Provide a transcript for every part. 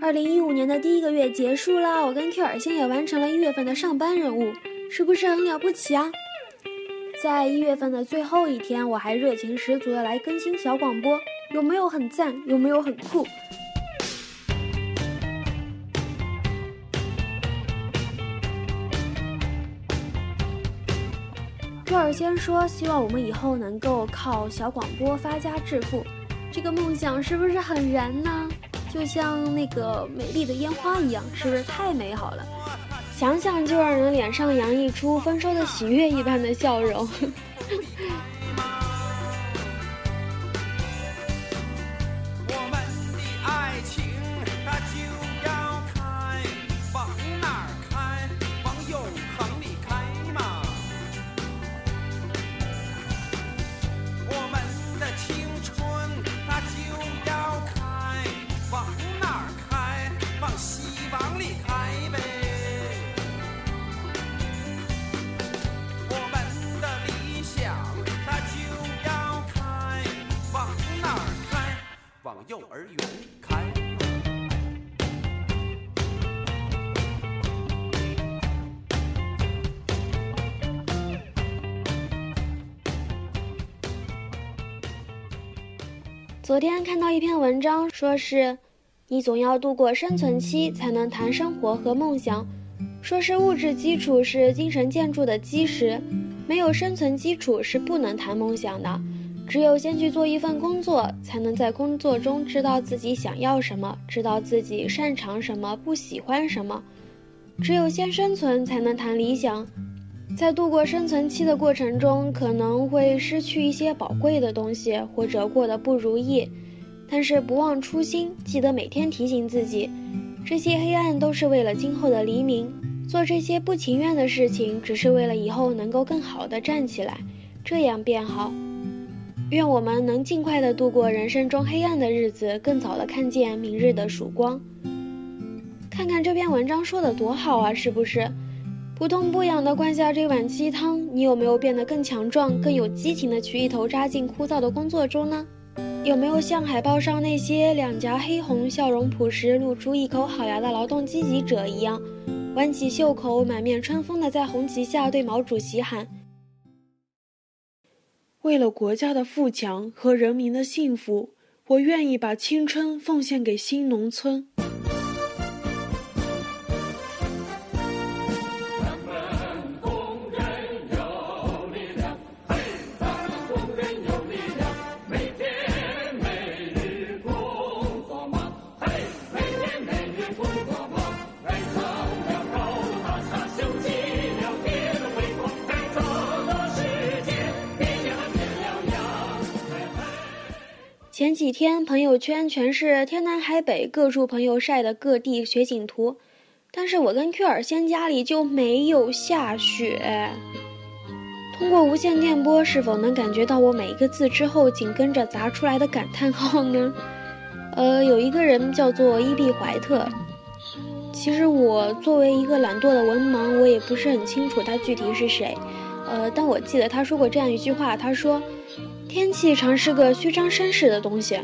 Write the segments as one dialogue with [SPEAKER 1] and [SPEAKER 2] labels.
[SPEAKER 1] 二零一五年的第一个月结束啦，我跟 Q 尔先也完成了一月份的上班任务，是不是很了不起啊？在一月份的最后一天，我还热情十足的来更新小广播，有没有很赞？有没有很酷？Q 尔先说，希望我们以后能够靠小广播发家致富，这个梦想是不是很燃呢？就像那个美丽的烟花一样，是不是太美好了？想想就让人脸上洋溢出丰收的喜悦一般的笑容。昨天看到一篇文章，说是你总要度过生存期，才能谈生活和梦想。说是物质基础是精神建筑的基石，没有生存基础是不能谈梦想的。只有先去做一份工作，才能在工作中知道自己想要什么，知道自己擅长什么，不喜欢什么。只有先生存，才能谈理想。在度过生存期的过程中，可能会失去一些宝贵的东西，或者过得不如意，但是不忘初心，记得每天提醒自己，这些黑暗都是为了今后的黎明。做这些不情愿的事情，只是为了以后能够更好的站起来，这样变好。愿我们能尽快的度过人生中黑暗的日子，更早的看见明日的曙光。看看这篇文章说的多好啊，是不是？不痛不痒的灌下这碗鸡汤，你有没有变得更强壮、更有激情的去一头扎进枯燥的工作中呢？有没有像海报上那些两颊黑红、笑容朴实、露出一口好牙的劳动积极者一样，挽起袖口、满面春风的在红旗下对毛主席喊：“
[SPEAKER 2] 为了国家的富强和人民的幸福，我愿意把青春奉献给新农村。”
[SPEAKER 1] 几天朋友圈全是天南海北各处朋友晒的各地雪景图，但是我跟 Q 尔仙家里就没有下雪。通过无线电波，是否能感觉到我每一个字之后紧跟着砸出来的感叹号呢？呃，有一个人叫做伊壁怀特。其实我作为一个懒惰的文盲，我也不是很清楚他具体是谁。呃，但我记得他说过这样一句话，他说。天气常是个虚张声势的东西，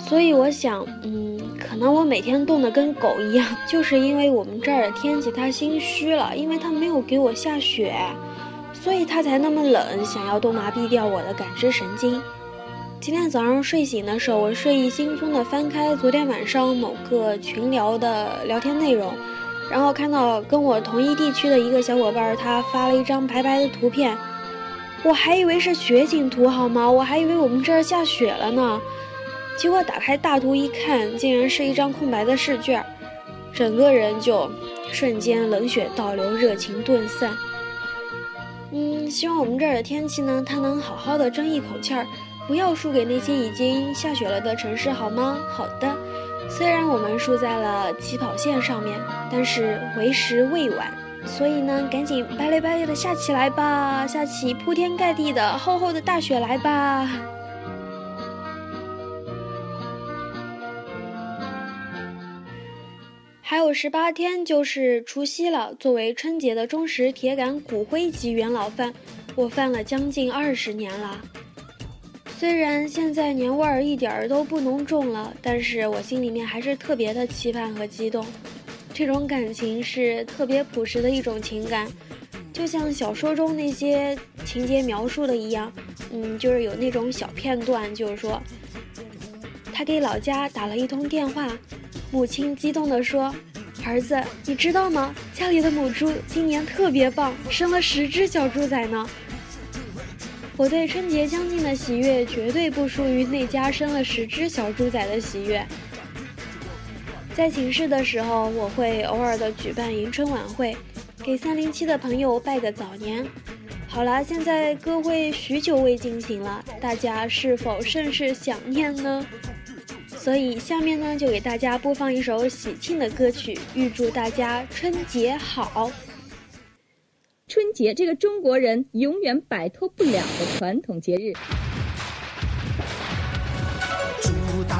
[SPEAKER 1] 所以我想，嗯，可能我每天冻得跟狗一样，就是因为我们这儿的天气它心虚了，因为它没有给我下雪，所以它才那么冷，想要都麻痹掉我的感知神经。今天早上睡醒的时候，我睡意惺忪地翻开昨天晚上某个群聊的聊天内容，然后看到跟我同一地区的一个小伙伴，他发了一张白白的图片。我还以为是雪景图，好吗？我还以为我们这儿下雪了呢，结果打开大图一看，竟然是一张空白的试卷，整个人就瞬间冷血倒流，热情顿散。嗯，希望我们这儿的天气呢，它能好好的争一口气儿，不要输给那些已经下雪了的城市，好吗？好的，虽然我们输在了起跑线上面，但是为时未晚。所以呢，赶紧白嘞白嘞的下起来吧，下起铺天盖地的厚厚的大雪来吧！还有十八天就是除夕了。作为春节的忠实铁杆骨灰级元老饭，我饭了将近二十年了。虽然现在年味儿一点儿都不浓重了，但是我心里面还是特别的期盼和激动。这种感情是特别朴实的一种情感，就像小说中那些情节描述的一样。嗯，就是有那种小片段，就是说，他给老家打了一通电话，母亲激动地说：“儿子，你知道吗？家里的母猪今年特别棒，生了十只小猪仔呢。”我对春节将近的喜悦，绝对不输于那家生了十只小猪仔的喜悦。在寝室的时候，我会偶尔的举办迎春晚会，给三零七的朋友拜个早年。好啦，现在歌会许久未进行了，大家是否甚是想念呢？所以下面呢，就给大家播放一首喜庆的歌曲，预祝大家春节好。
[SPEAKER 3] 春节这个中国人永远摆脱不了的传统节日。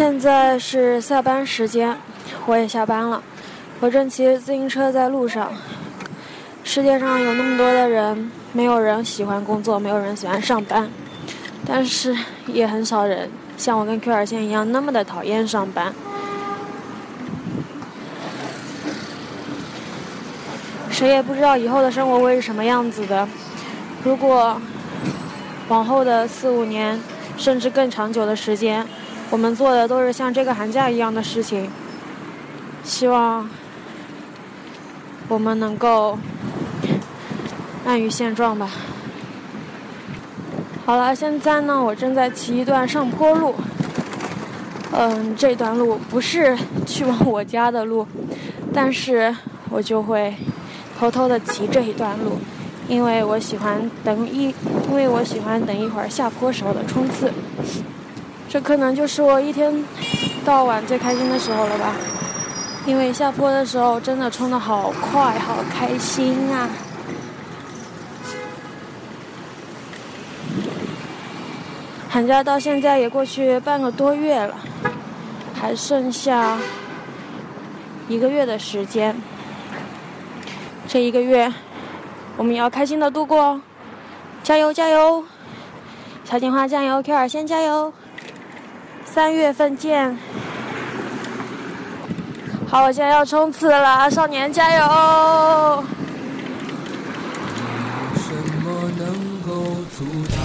[SPEAKER 1] 现在是下班时间，我也下班了，我正骑着自行车在路上。世界上有那么多的人，没有人喜欢工作，没有人喜欢上班，但是也很少人像我跟 Q 二线一样那么的讨厌上班。谁也不知道以后的生活会是什么样子的。如果往后的四五年，甚至更长久的时间，我们做的都是像这个寒假一样的事情，希望我们能够安于现状吧。好了，现在呢，我正在骑一段上坡路。嗯，这段路不是去往我家的路，但是我就会偷偷的骑这一段路，因为我喜欢等一，因为我喜欢等一会儿下坡时候的冲刺。这可能就是我一天到晚最开心的时候了吧，因为下坡的时候真的冲的好快，好开心啊！寒假到现在也过去半个多月了，还剩下一个月的时间。这一个月，我们要开心的度过哦！加油加油！小金花加油，Q 二先加油！三月份见。好，我现在要冲刺了，少年加油！
[SPEAKER 4] 什么能够阻挡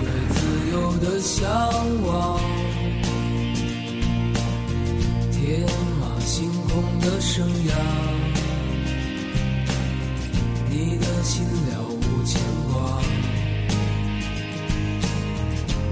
[SPEAKER 4] 对自由的向往？天马行空的生涯，你的心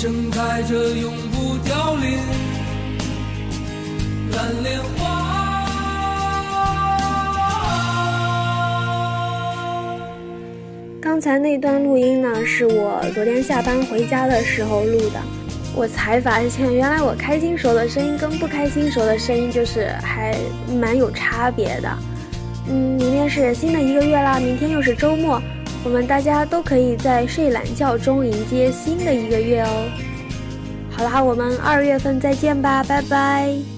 [SPEAKER 4] 盛开着永不凋零蓝莲花。
[SPEAKER 1] 刚才那段录音呢，是我昨天下班回家的时候录的。我才发现，原来我开心时候的声音跟不开心时候的声音就是还蛮有差别的。嗯，明天是新的一个月啦，明天又是周末，我们大家都可以在睡懒觉中迎接新的一个月哦。好啦，我们二月份再见吧，拜拜。